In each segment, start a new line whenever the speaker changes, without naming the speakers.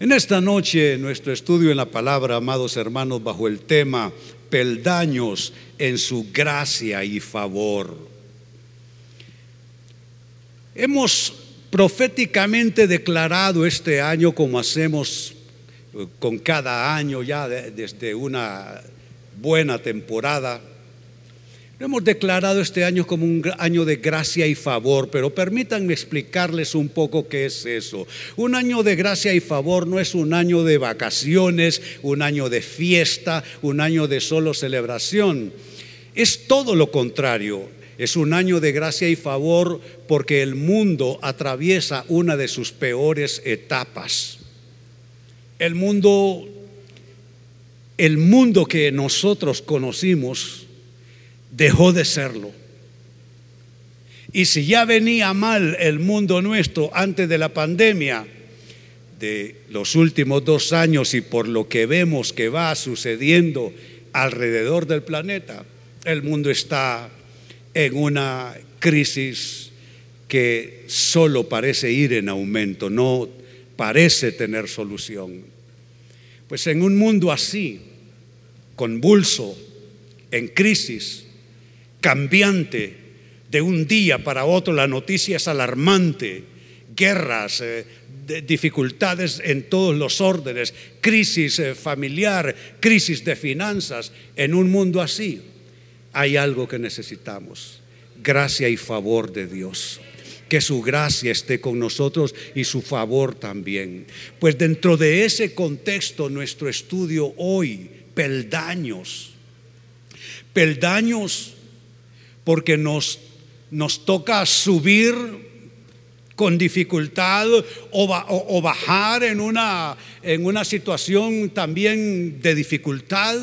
En esta noche, nuestro estudio en la palabra, amados hermanos, bajo el tema peldaños en su gracia y favor. Hemos proféticamente declarado este año, como hacemos eh, con cada año ya desde una buena temporada, hemos declarado este año como un año de gracia y favor, pero permítanme explicarles un poco qué es eso. Un año de gracia y favor no es un año de vacaciones, un año de fiesta, un año de solo celebración. Es todo lo contrario. Es un año de gracia y favor porque el mundo atraviesa una de sus peores etapas. El mundo el mundo que nosotros conocimos dejó de serlo. Y si ya venía mal el mundo nuestro antes de la pandemia, de los últimos dos años y por lo que vemos que va sucediendo alrededor del planeta, el mundo está en una crisis que solo parece ir en aumento, no parece tener solución. Pues en un mundo así, convulso, en crisis, cambiante, de un día para otro la noticia es alarmante, guerras, eh, dificultades en todos los órdenes, crisis eh, familiar, crisis de finanzas, en un mundo así hay algo que necesitamos, gracia y favor de Dios. Que su gracia esté con nosotros y su favor también. Pues dentro de ese contexto nuestro estudio hoy, peldaños, peldaños porque nos, nos toca subir con dificultad o, bajar en una, en una situación también de dificultad,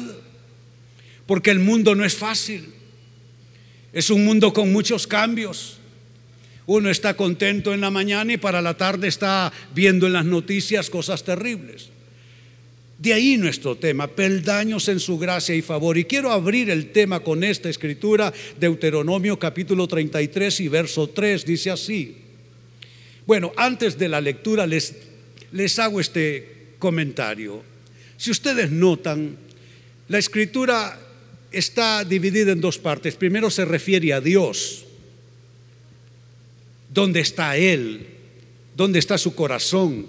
porque el mundo no es fácil. Es un mundo con muchos cambios. Uno está contento en la mañana y para la tarde está viendo en las noticias cosas terribles. De ahí nuestro tema, peldaños en su gracia y favor. Y quiero abrir el tema con esta escritura, Deuteronomio capítulo 33 y verso 3, dice así. Bueno, antes de la lectura les, les hago este comentario. Si ustedes notan, la escritura está dividida en dos partes. Primero se refiere a Dios. ¿Dónde está Él? ¿Dónde está su corazón?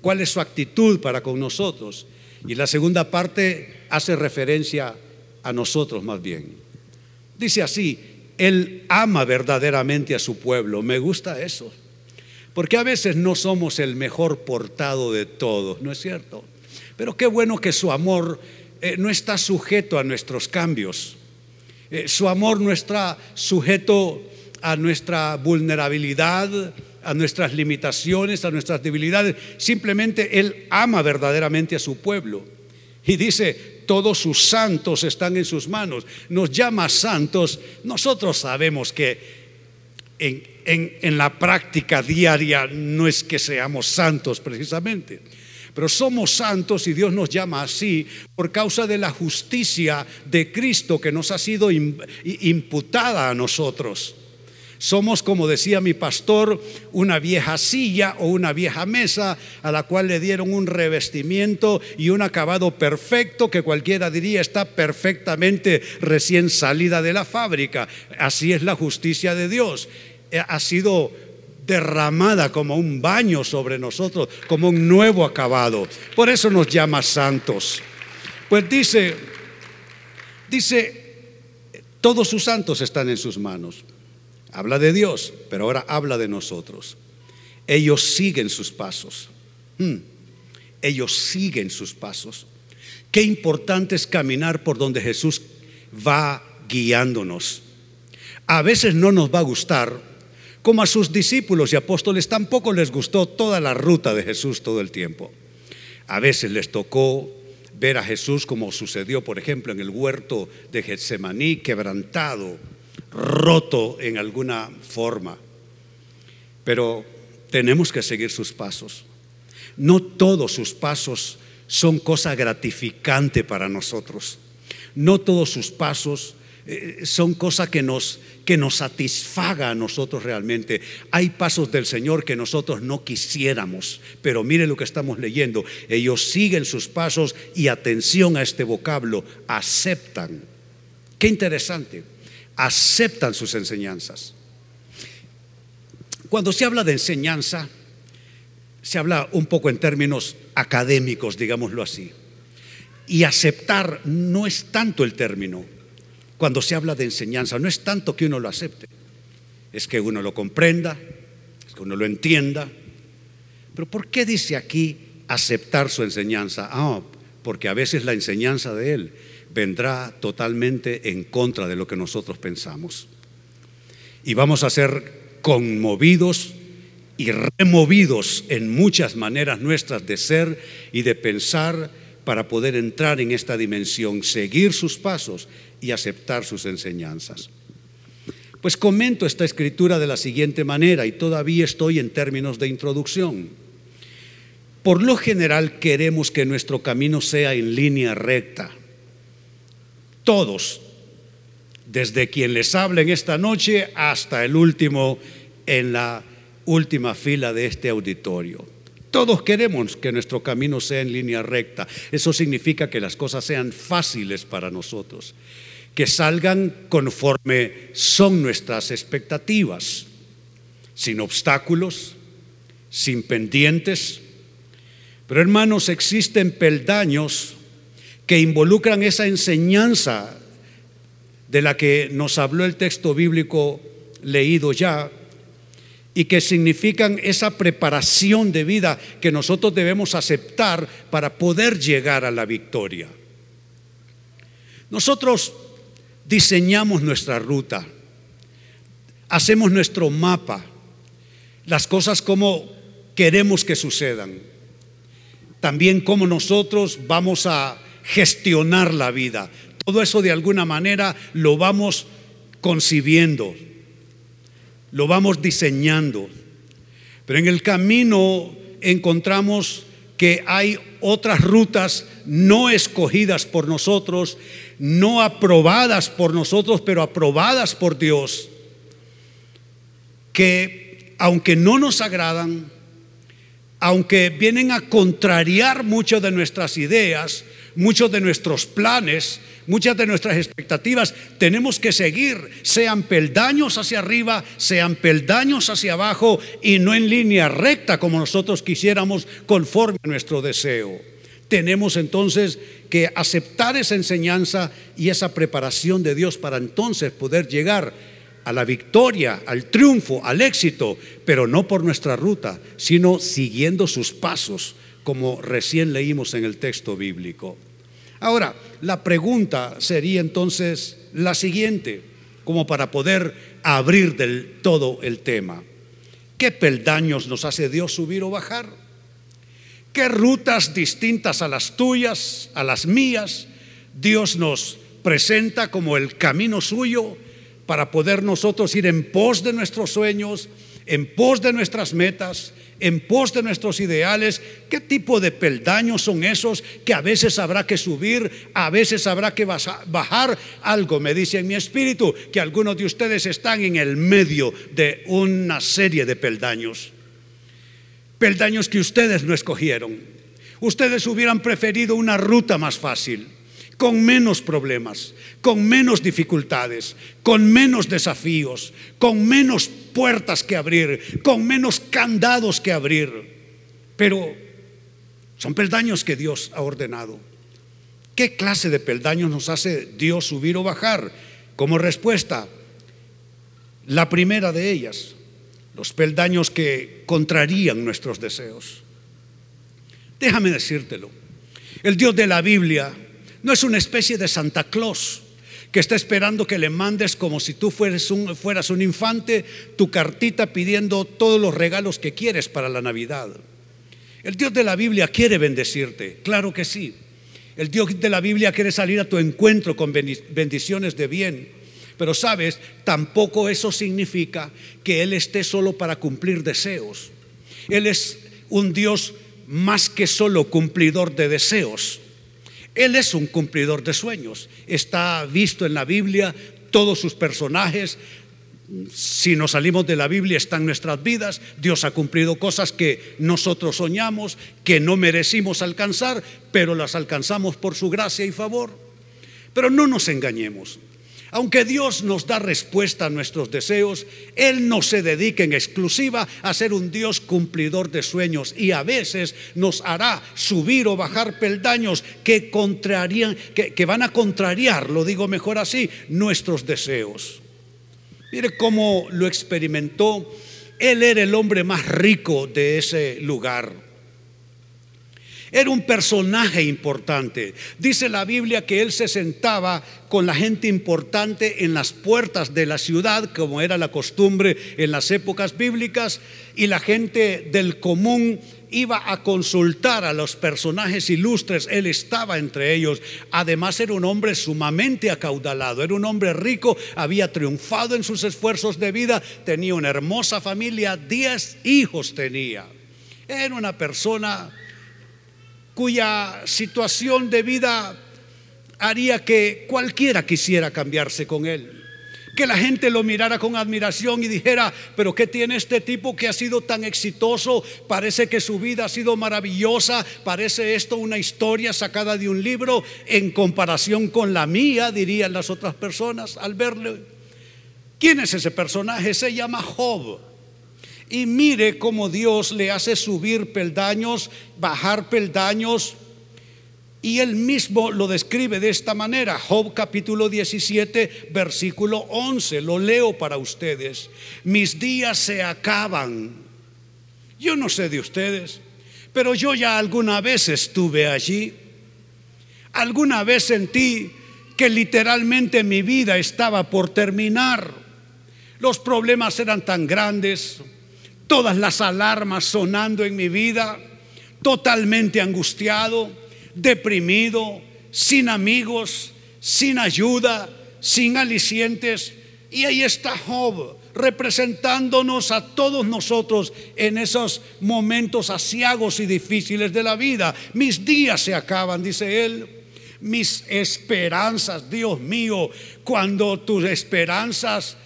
¿Cuál es su actitud para con nosotros? Y la segunda parte hace referencia a nosotros más bien. Dice así, Él ama verdaderamente a su pueblo. Me gusta eso. Porque a veces no somos el mejor portado de todos, ¿no es cierto? Pero qué bueno que su amor eh, no está sujeto a nuestros cambios. Eh, su amor no está sujeto a nuestra vulnerabilidad, a nuestras limitaciones, a nuestras debilidades. Simplemente Él ama verdaderamente a su pueblo. Y dice, todos sus santos están en sus manos. Nos llama santos. Nosotros sabemos que en, en, la práctica diaria no es que seamos santos precisamente. Pero somos santos y Dios nos llama así por causa de la justicia de Cristo que nos ha sido imputada a nosotros. Somos, como decía mi pastor, una vieja silla o una vieja mesa a la cual le dieron un revestimiento y un acabado perfecto que cualquiera diría está perfectamente recién salida de la fábrica. Así es la justicia de Dios. Eh, ha sido derramada como un baño sobre nosotros, como un nuevo acabado. Por eso nos llama santos. Pues dice, dice, todos sus santos están en sus manos. Habla de Dios, pero ahora habla de nosotros. Ellos siguen sus pasos. Hmm. Ellos siguen sus pasos. Qué importante es caminar por donde Jesús va guiándonos. A veces no nos va a gustar, como a sus discípulos y apóstoles tampoco les gustó toda la ruta de Jesús todo el tiempo. A veces les tocó ver a Jesús como sucedió, por ejemplo, en el huerto de Getsemaní, quebrantado, roto en alguna forma. Pero tenemos que seguir sus pasos. No todos sus pasos son cosa gratificante para nosotros. No todos sus pasos eh, son cosas que nos, que nos satisfaga a nosotros realmente. Hay pasos del Señor que nosotros no quisiéramos, pero mire lo que estamos leyendo. Ellos siguen sus pasos y atención a este vocablo, aceptan. Qué interesante, aceptan sus enseñanzas. Cuando se habla de enseñanza, se habla un poco en términos académicos, digámoslo así. Y aceptar no es tanto el término cuando se habla de enseñanza. No es tanto que uno lo acepte, es que uno lo comprenda, es que uno lo entienda. Pero ¿por qué dice aquí aceptar su enseñanza? Ah, porque a veces la enseñanza de Él vendrá totalmente en contra de lo que nosotros pensamos. Y vamos a ser conmovidos y removidos en muchas maneras nuestras de ser y de pensar para poder entrar en esta dimensión, seguir sus pasos y aceptar sus enseñanzas. Pues comento esta escritura de la siguiente manera y todavía estoy en términos de introducción. Por lo general queremos que nuestro camino sea en línea recta. Todos, desde quien les habla en esta noche hasta el último en la última fila de este auditorio. Todos queremos que nuestro camino sea en línea recta. Eso significa que las cosas sean fáciles para nosotros que salgan conforme son nuestras expectativas, sin obstáculos, sin pendientes. Pero hermanos, existen peldaños que involucran esa enseñanza de la que nos habló el texto bíblico leído ya y que significan esa preparación de vida que nosotros debemos aceptar para poder llegar a la victoria. Nosotros diseñamos nuestra ruta, hacemos nuestro mapa, las cosas como queremos que sucedan, también cómo nosotros vamos a gestionar la vida. Todo eso de alguna manera lo vamos concibiendo, lo vamos diseñando. Pero en el camino encontramos que hay otras rutas no escogidas por nosotros no aprobadas por nosotros, pero aprobadas por Dios, que aunque no nos agradan, aunque vienen a contrariar muchas de nuestras ideas, muchos de nuestros planes, muchas de nuestras expectativas, tenemos que seguir, sean peldaños hacia arriba, sean peldaños hacia abajo y no en línea recta como nosotros quisiéramos conforme a nuestro deseo. Tenemos entonces que aceptar esa enseñanza y esa preparación de Dios para entonces poder llegar a la victoria, al triunfo, al éxito, pero no por nuestra ruta, sino siguiendo sus pasos, como recién leímos en el texto bíblico. Ahora, la pregunta sería entonces la siguiente, como para poder abrir del todo el tema. ¿Qué peldaños nos hace Dios subir o bajar? ¿Qué rutas distintas a las tuyas, a las mías, Dios nos presenta como el camino suyo para poder nosotros ir en pos de nuestros sueños, en pos de nuestras metas, en pos de nuestros ideales? ¿Qué tipo de peldaños son esos que a veces habrá que subir, a veces habrá que bajar? Algo me dice en mi espíritu que algunos de ustedes están en el medio de una serie de peldaños peldaños que ustedes no escogieron. Ustedes hubieran preferido una ruta más fácil, con menos problemas, con menos dificultades, con menos desafíos, con menos puertas que abrir, con menos candados que abrir. Pero son peldaños que Dios ha ordenado. ¿Qué clase de peldaños nos hace Dios subir o bajar? Como respuesta, la primera de ellas, los peldaños que contrarían nuestros deseos. Déjame decírtelo, el Dios de la Biblia no es una especie de Santa Claus que está esperando que le mandes como si tú fueras un, fueras un infante tu cartita pidiendo todos los regalos que quieres para la Navidad. El Dios de la Biblia quiere bendecirte, claro que sí. El Dios de la Biblia quiere salir a tu encuentro con bendiciones de bien pero sabes, tampoco eso significa que Él esté solo para cumplir deseos. Él es un Dios más que solo cumplidor de deseos. Él es un cumplidor de sueños. Está visto en la Biblia todos sus personajes, si nos salimos de la Biblia, están nuestras vidas. Dios ha cumplido cosas que nosotros soñamos, que no merecimos alcanzar, pero las alcanzamos por su gracia y favor. Pero no nos engañemos. Aunque Dios nos da respuesta a nuestros deseos, Él no se dedica en exclusiva a ser un Dios cumplidor de sueños y a veces nos hará subir o bajar peldaños que, contrarían, que, que van a contrariar, lo digo mejor así, nuestros deseos. Mire cómo lo experimentó. Él era el hombre más rico de ese lugar. Era un personaje importante. Dice la Biblia que él se sentaba con la gente importante en las puertas de la ciudad, como era la costumbre en las épocas bíblicas, y la gente del común iba a consultar a los personajes ilustres, él estaba entre ellos. Además era un hombre sumamente acaudalado, era un hombre rico, había triunfado en sus esfuerzos de vida, tenía una hermosa familia, diez hijos tenía. Era una persona cuya situación de vida haría que cualquiera quisiera cambiarse con él. Que la gente lo mirara con admiración y dijera, pero ¿qué tiene este tipo que ha sido tan exitoso? Parece que su vida ha sido maravillosa, parece esto una historia sacada de un libro en comparación con la mía, dirían las otras personas al verle. ¿Quién es ese personaje? Se llama Job. Y mire cómo Dios le hace subir peldaños, bajar peldaños. Y él mismo lo describe de esta manera. Job capítulo 17, versículo 11. Lo leo para ustedes. Mis días se acaban. Yo no sé de ustedes, pero yo ya alguna vez estuve allí. Alguna vez sentí que literalmente mi vida estaba por terminar. Los problemas eran tan grandes, todas las alarmas sonando en mi vida, totalmente angustiado, deprimido, sin amigos, sin ayuda, sin alicientes. Y ahí está Job representándonos a todos nosotros en esos momentos asiagos y difíciles de la vida. Mis días se acaban, dice él. Mis esperanzas, Dios mío, cuando tus esperanzas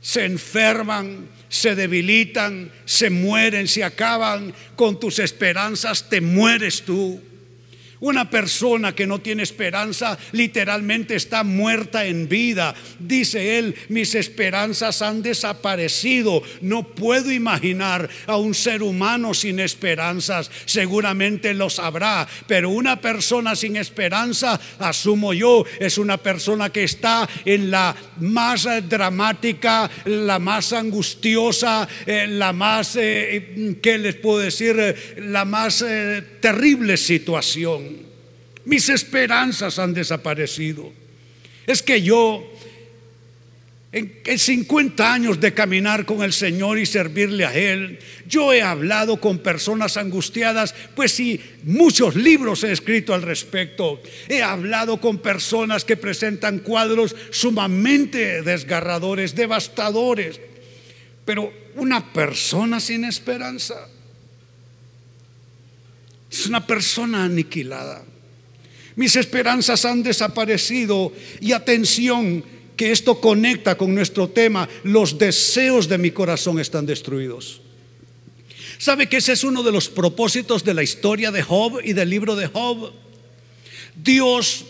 se enferman, se debilitan, se mueren, se acaban con tus esperanzas, te mueres tú. Una persona que no tiene esperanza literalmente está muerta en vida. Dice él, mis esperanzas han desaparecido. No puedo imaginar a un ser humano sin esperanzas. Seguramente los habrá. Pero una persona sin esperanza, asumo yo, es una persona que está en la más dramática, la más angustiosa, eh, la más, eh, ¿qué les puedo decir? La más eh, terrible situación. Mis esperanzas han desaparecido. Es que yo, en 50 años de caminar con el Señor y servirle a Él, yo he hablado con personas angustiadas, pues sí, muchos libros he escrito al respecto. He hablado con personas que presentan cuadros sumamente desgarradores, devastadores. Pero una persona sin esperanza es una persona aniquilada. Mis esperanzas han desaparecido y atención que esto conecta con nuestro tema, los deseos de mi corazón están destruidos. ¿Sabe que ese es uno de los propósitos de la historia de Job y del libro de Job? Dios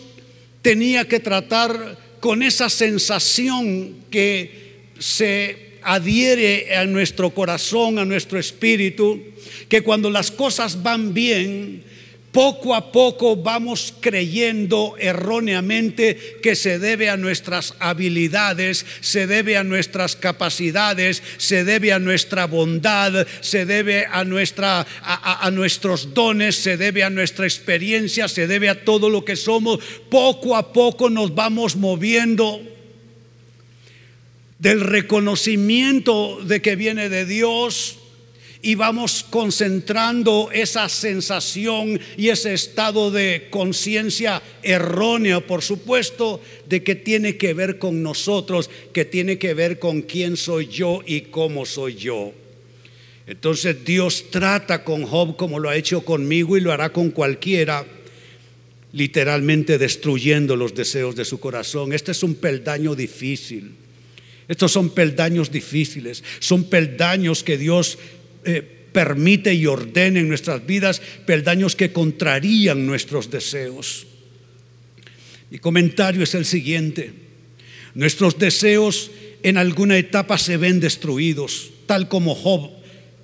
tenía que tratar con esa sensación que se adhiere a nuestro corazón, a nuestro espíritu, que cuando las cosas van bien, poco a poco vamos creyendo erróneamente que se debe a nuestras habilidades, se debe a nuestras capacidades, se debe a nuestra bondad, se debe a, nuestra, a, nuestros dones, se debe a nuestra experiencia, se debe a todo lo que somos. Poco a poco nos vamos moviendo del reconocimiento de que viene de Dios y vamos concentrando esa sensación y ese estado de conciencia errónea, por supuesto, de que tiene que ver con nosotros, que tiene que ver con quién soy yo y cómo soy yo. Entonces Dios trata con Job como lo ha hecho conmigo y lo hará con cualquiera, literalmente destruyendo los deseos de su corazón. Este es un peldaño difícil. Estos son peldaños difíciles, son peldaños que Dios eh, permite y ordena en nuestras vidas, peldaños que contrarían nuestros deseos. Mi comentario es el siguiente. Nuestros deseos en alguna etapa se ven destruidos, tal como Job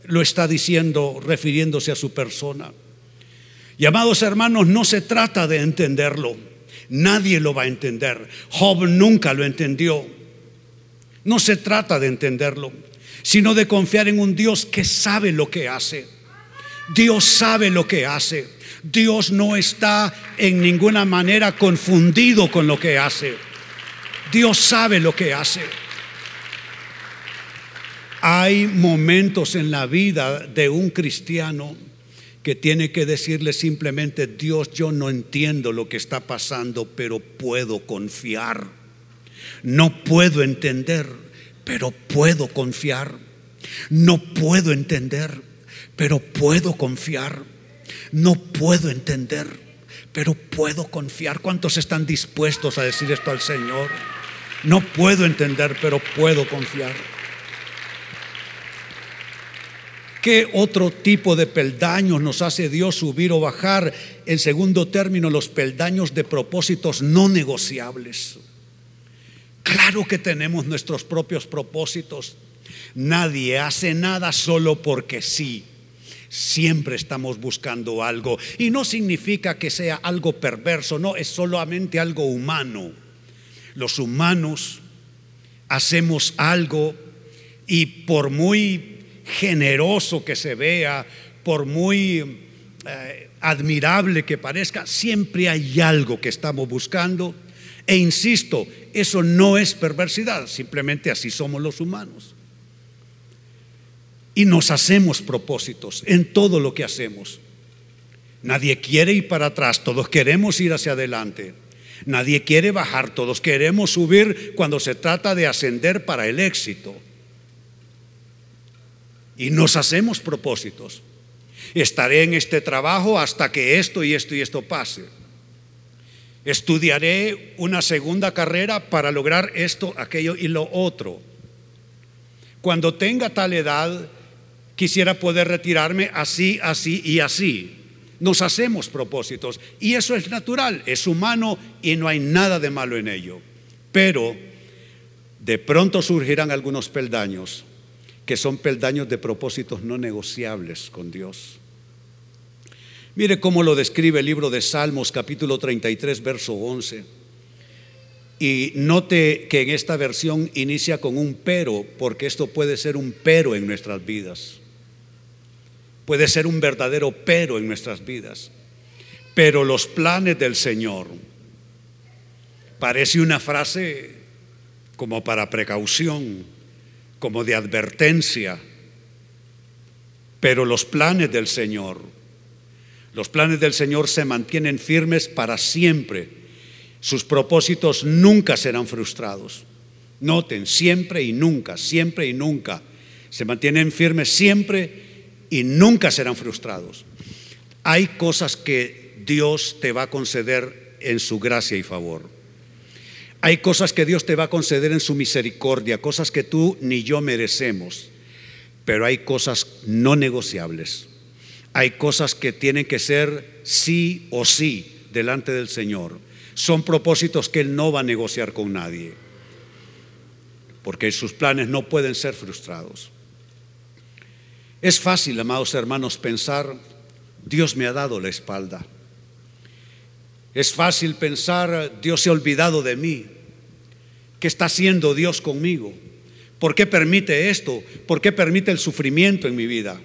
lo está diciendo refiriéndose a su persona. Y amados hermanos, no se trata de entenderlo. Nadie lo va a entender. Job nunca lo entendió. No se trata de entenderlo, sino de confiar en un Dios que sabe lo que hace. Dios sabe lo que hace. Dios no está en ninguna manera confundido con lo que hace. Dios sabe lo que hace. Hay momentos en la vida de un cristiano que tiene que decirle simplemente, Dios, yo no entiendo lo que está pasando, pero puedo confiar. No puedo entender, pero puedo confiar. No puedo entender, pero puedo confiar. No puedo entender, pero puedo confiar. ¿Cuántos están dispuestos a decir esto al Señor? No puedo entender, pero puedo confiar. ¿Qué otro tipo de peldaños nos hace Dios subir o bajar? En segundo término, los peldaños de propósitos no negociables. Claro que tenemos nuestros propios propósitos. Nadie hace nada solo porque sí. Siempre estamos buscando algo. Y no significa que sea algo perverso, no, es solamente algo humano. Los humanos hacemos algo y por muy generoso que se vea, por muy eh, admirable que parezca, siempre hay algo que estamos buscando. E insisto, eso no es perversidad, simplemente así somos los humanos. Y nos hacemos propósitos en todo lo que hacemos. Nadie quiere ir para atrás, todos queremos ir hacia adelante. Nadie quiere bajar, todos queremos subir cuando se trata de ascender para el éxito. Y nos hacemos propósitos. Estaré en este trabajo hasta que esto y esto y esto pase. Estudiaré una segunda carrera para lograr esto, aquello y lo otro. Cuando tenga tal edad, quisiera poder retirarme así, así y así. Nos hacemos propósitos y eso es natural, es humano y no hay nada de malo en ello. Pero de pronto surgirán algunos peldaños que son peldaños de propósitos no negociables con Dios. Mire cómo lo describe el libro de Salmos capítulo 33, verso 11. Y note que en esta versión inicia con un pero, porque esto puede ser un pero en nuestras vidas. Puede ser un verdadero pero en nuestras vidas. Pero los planes del Señor, parece una frase como para precaución, como de advertencia. Pero los planes del Señor, los planes del Señor se mantienen firmes para siempre. Sus propósitos nunca serán frustrados. Noten, siempre y nunca, siempre y nunca. Se mantienen firmes siempre y nunca serán frustrados. Hay cosas que Dios te va a conceder en su gracia y favor. Hay cosas que Dios te va a conceder en su misericordia, cosas que tú ni yo merecemos, pero hay cosas no negociables. Hay cosas que tienen que ser sí o sí delante del Señor. Son propósitos que Él no va a negociar con nadie, porque sus planes no pueden ser frustrados. Es fácil, amados hermanos, pensar, Dios me ha dado la espalda. Es fácil pensar, Dios se ha olvidado de mí. ¿Qué está haciendo Dios conmigo? ¿Por qué permite esto? ¿Por qué permite el sufrimiento en mi vida?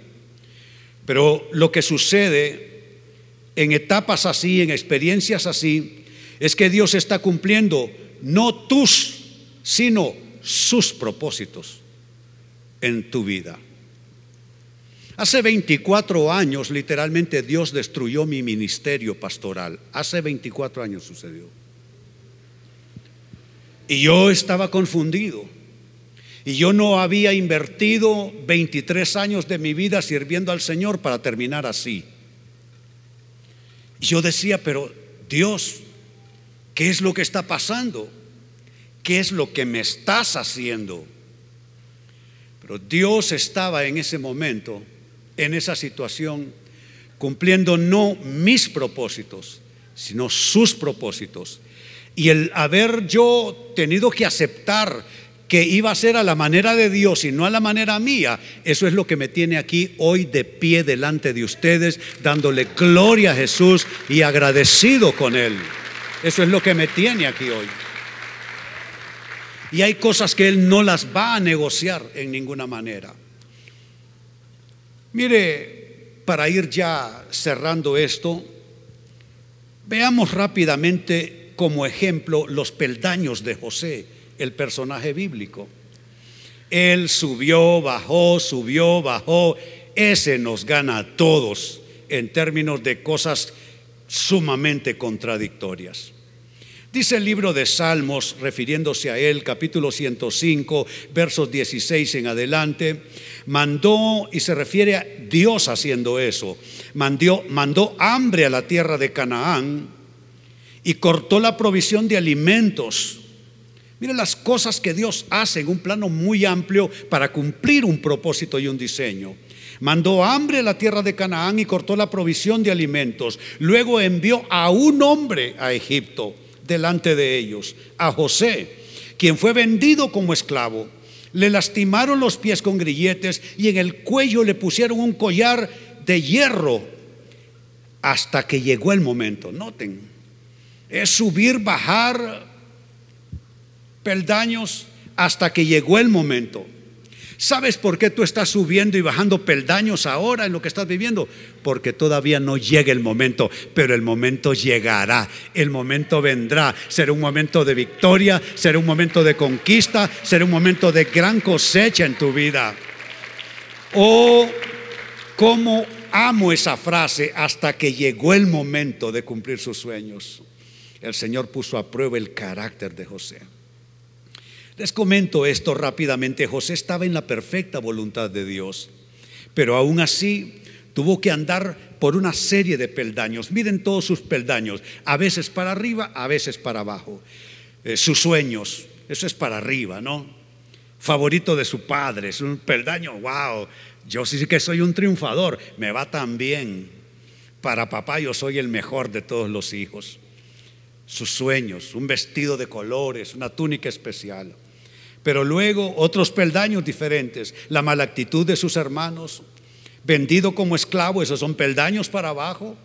Pero lo que sucede en etapas así, en experiencias así, es que Dios está cumpliendo no tus, sino sus propósitos en tu vida. Hace 24 años, literalmente, Dios destruyó mi ministerio pastoral. Hace 24 años sucedió. Y yo estaba confundido. Y yo no había invertido 23 años de mi vida sirviendo al Señor para terminar así. Y yo decía, pero Dios, ¿qué es lo que está pasando? ¿Qué es lo que me estás haciendo? Pero Dios estaba en ese momento, en esa situación, cumpliendo no mis propósitos, sino sus propósitos. Y el haber yo tenido que aceptar que iba a ser a la manera de Dios y no a la manera mía, eso es lo que me tiene aquí hoy de pie delante de ustedes, dándole gloria a Jesús y agradecido con Él. Eso es lo que me tiene aquí hoy. Y hay cosas que Él no las va a negociar en ninguna manera. Mire, para ir ya cerrando esto, veamos rápidamente como ejemplo los peldaños de José, el personaje bíblico. Él subió, bajó, subió, bajó. Ese nos gana a todos en términos de cosas sumamente contradictorias. Dice el libro de Salmos, refiriéndose a él, capítulo 105, versos 16 en adelante, mandó, y se refiere a Dios haciendo eso, mandó, mandó hambre a la tierra de Canaán y cortó la provisión de alimentos. Mire las cosas que Dios hace en un plano muy amplio para cumplir un propósito y un diseño. Mandó hambre a la tierra de Canaán y cortó la provisión de alimentos. Luego envió a un hombre a Egipto delante de ellos, a José, quien fue vendido como esclavo. Le lastimaron los pies con grilletes y en el cuello le pusieron un collar de hierro hasta que llegó el momento. Noten, es subir, bajar peldaños hasta que llegó el momento. ¿Sabes por qué tú estás subiendo y bajando peldaños ahora en lo que estás viviendo? Porque todavía no llega el momento, pero el momento llegará, el momento vendrá. Será un momento de victoria, será un momento de conquista, será un momento de gran cosecha en tu vida. Oh, cómo amo esa frase hasta que llegó el momento de cumplir sus sueños. El Señor puso a prueba el carácter de José. Les comento esto rápidamente. José estaba en la perfecta voluntad de Dios, pero aún así tuvo que andar por una serie de peldaños. Miren todos sus peldaños, a veces para arriba, a veces para abajo. Eh, sus sueños, eso es para arriba, ¿no? Favorito de su padre, es un peldaño, wow, yo sí que soy un triunfador, me va tan bien. Para papá yo soy el mejor de todos los hijos. Sus sueños, un vestido de colores, una túnica especial. Pero luego otros peldaños diferentes, la mala actitud de sus hermanos, vendido como esclavo, esos son peldaños para abajo.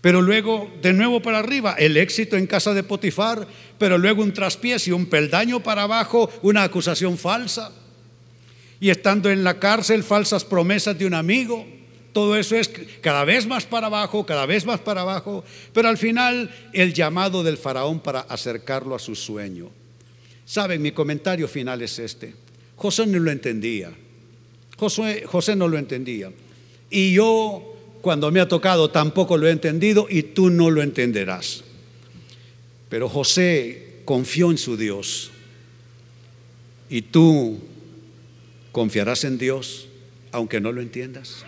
Pero luego de nuevo para arriba, el éxito en casa de Potifar, pero luego un traspiés y un peldaño para abajo, una acusación falsa. Y estando en la cárcel, falsas promesas de un amigo. Todo eso es cada vez más para abajo, cada vez más para abajo. Pero al final el llamado del faraón para acercarlo a su sueño. Saben, mi comentario final es este. José no lo entendía. José, José no lo entendía. Y yo, cuando me ha tocado, tampoco lo he entendido y tú no lo entenderás. Pero José confió en su Dios. Y tú confiarás en Dios aunque no lo entiendas.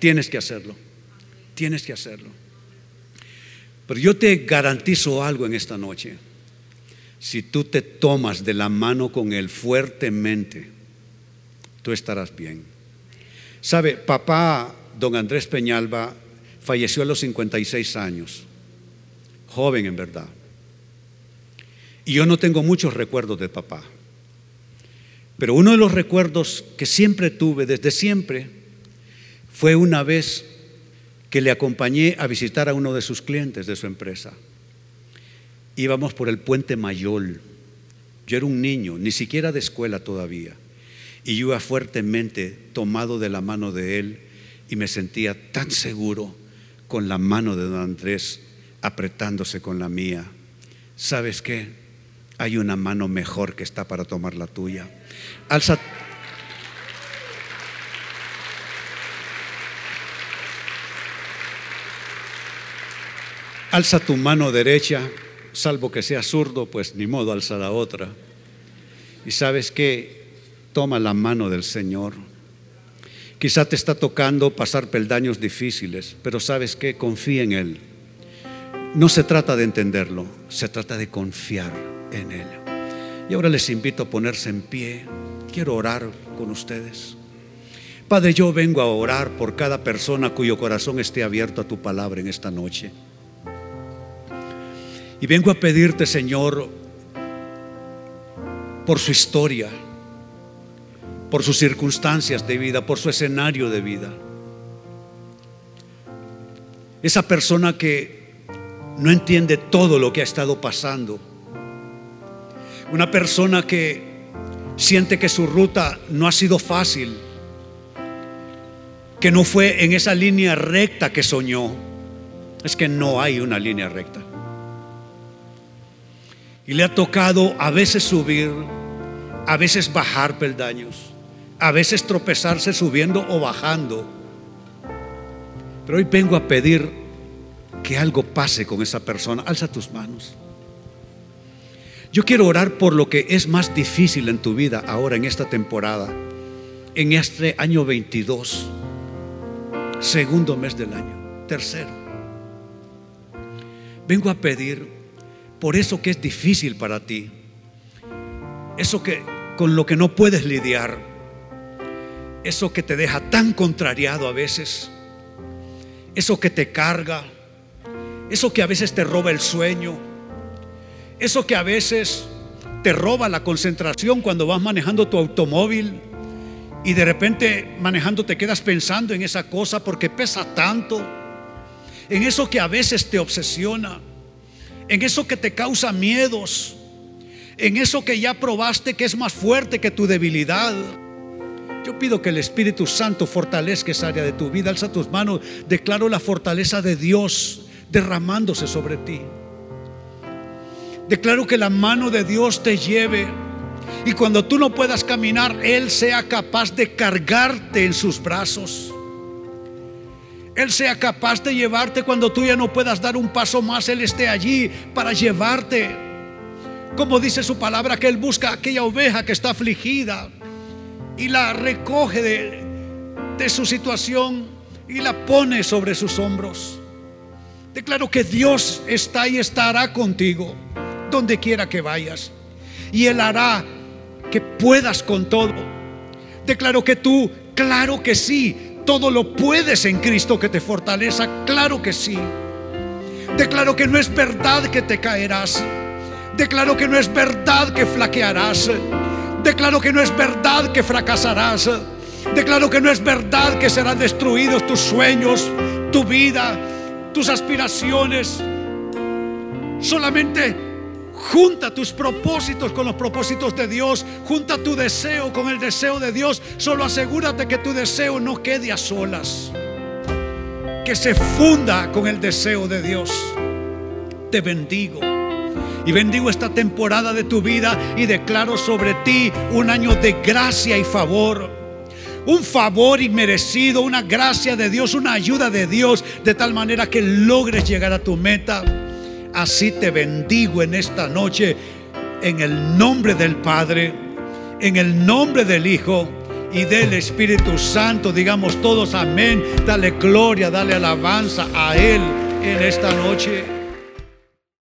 Tienes que hacerlo. Tienes que hacerlo. Pero yo te garantizo algo en esta noche si tú te tomas de la mano con Él fuertemente, tú estarás bien. Sabe, papá, don Andrés Peñalba, falleció a los 56 años, joven en verdad. Y yo no tengo muchos recuerdos de papá. Pero uno de los recuerdos que siempre tuve, desde siempre, fue una vez que le acompañé a visitar a uno de sus clientes de su empresa íbamos por el puente Mayol. Yo era un niño, ni siquiera de escuela todavía. Y yo iba fuertemente tomado de la mano de él y me sentía tan seguro con la mano de don Andrés apretándose con la mía. ¿Sabes qué? Hay una mano mejor que está para tomar la tuya. Alza. Alza tu mano derecha salvo que sea zurdo, pues ni modo alza la otra. Y sabes que toma la mano del Señor. Quizá te está tocando pasar peldaños difíciles, pero sabes que confía en Él. No se trata de entenderlo, se trata de confiar en Él. Y ahora les invito a ponerse en pie. Quiero orar con ustedes. Padre, yo vengo a orar por cada persona cuyo corazón esté abierto a tu palabra en esta noche. Y vengo a pedirte, Señor, por su historia, por sus circunstancias de vida, por su escenario de vida. Esa persona que no entiende todo lo que ha estado pasando. Una persona que siente que su ruta no ha sido fácil, que no fue en esa línea recta que soñó. Es que no hay una línea recta. Y le ha tocado a veces subir, a veces bajar peldaños a veces tropezarse subiendo o bajando. Pero hoy vengo a pedir que algo pase con esa persona. Alza tus manos. Yo quiero orar por lo que es más difícil en tu vida ahora en esta temporada, en este año 22, segundo mes del año, tercero. Vengo a pedir por eso que es difícil para ti, eso que con lo que no puedes lidiar. Eso que te deja tan contrariado a veces, eso que te carga, eso que a veces te roba el sueño, eso que a veces te roba la concentración cuando vas manejando tu automóvil y de repente manejando te quedas pensando en esa cosa porque pesa tanto, en eso que a veces te obsesiona, en eso que te causa miedos, en eso que ya probaste que es más fuerte que tu debilidad. Yo pido que el Espíritu Santo fortalezca esa área de tu vida. Alza tus manos. Declaro la fortaleza de Dios derramándose sobre ti. Declaro que la mano de Dios te lleve. Y cuando tú no puedas caminar, Él sea capaz de cargarte en sus brazos. Él sea capaz de llevarte cuando tú ya no puedas dar un paso más. Él esté allí para llevarte. Como dice su palabra, que Él busca aquella oveja que está afligida y la recoge de, su situación y la pone sobre sus hombros. Declaro que Dios está y estará contigo donde quiera que vayas. Y Él hará que puedas con todo. Declaro que tú, claro que sí, todo lo puedes en Cristo que te fortaleza, claro que sí. Declaro que no es verdad que te caerás. Declaro que no es verdad que flaquearás. Declaro que no es verdad que fracasarás. Declaro que no es verdad que serán destruidos tus sueños, tu vida, tus aspiraciones. Solamente junta tus propósitos con los propósitos de Dios. Junta tu deseo con el deseo de Dios. Solo asegúrate que tu deseo no quede a solas. Que se funda con el deseo de Dios. Te bendigo. Y bendigo esta temporada de tu vida y declaro sobre ti un año de gracia y favor. Un favor inmerecido, una gracia de Dios, una ayuda de Dios, de tal manera que logres llegar a tu meta. Así te bendigo en esta noche, en el nombre del Padre, en el nombre del Hijo y del Espíritu Santo. Digamos todos amén. Dale gloria, dale alabanza a Él en esta noche.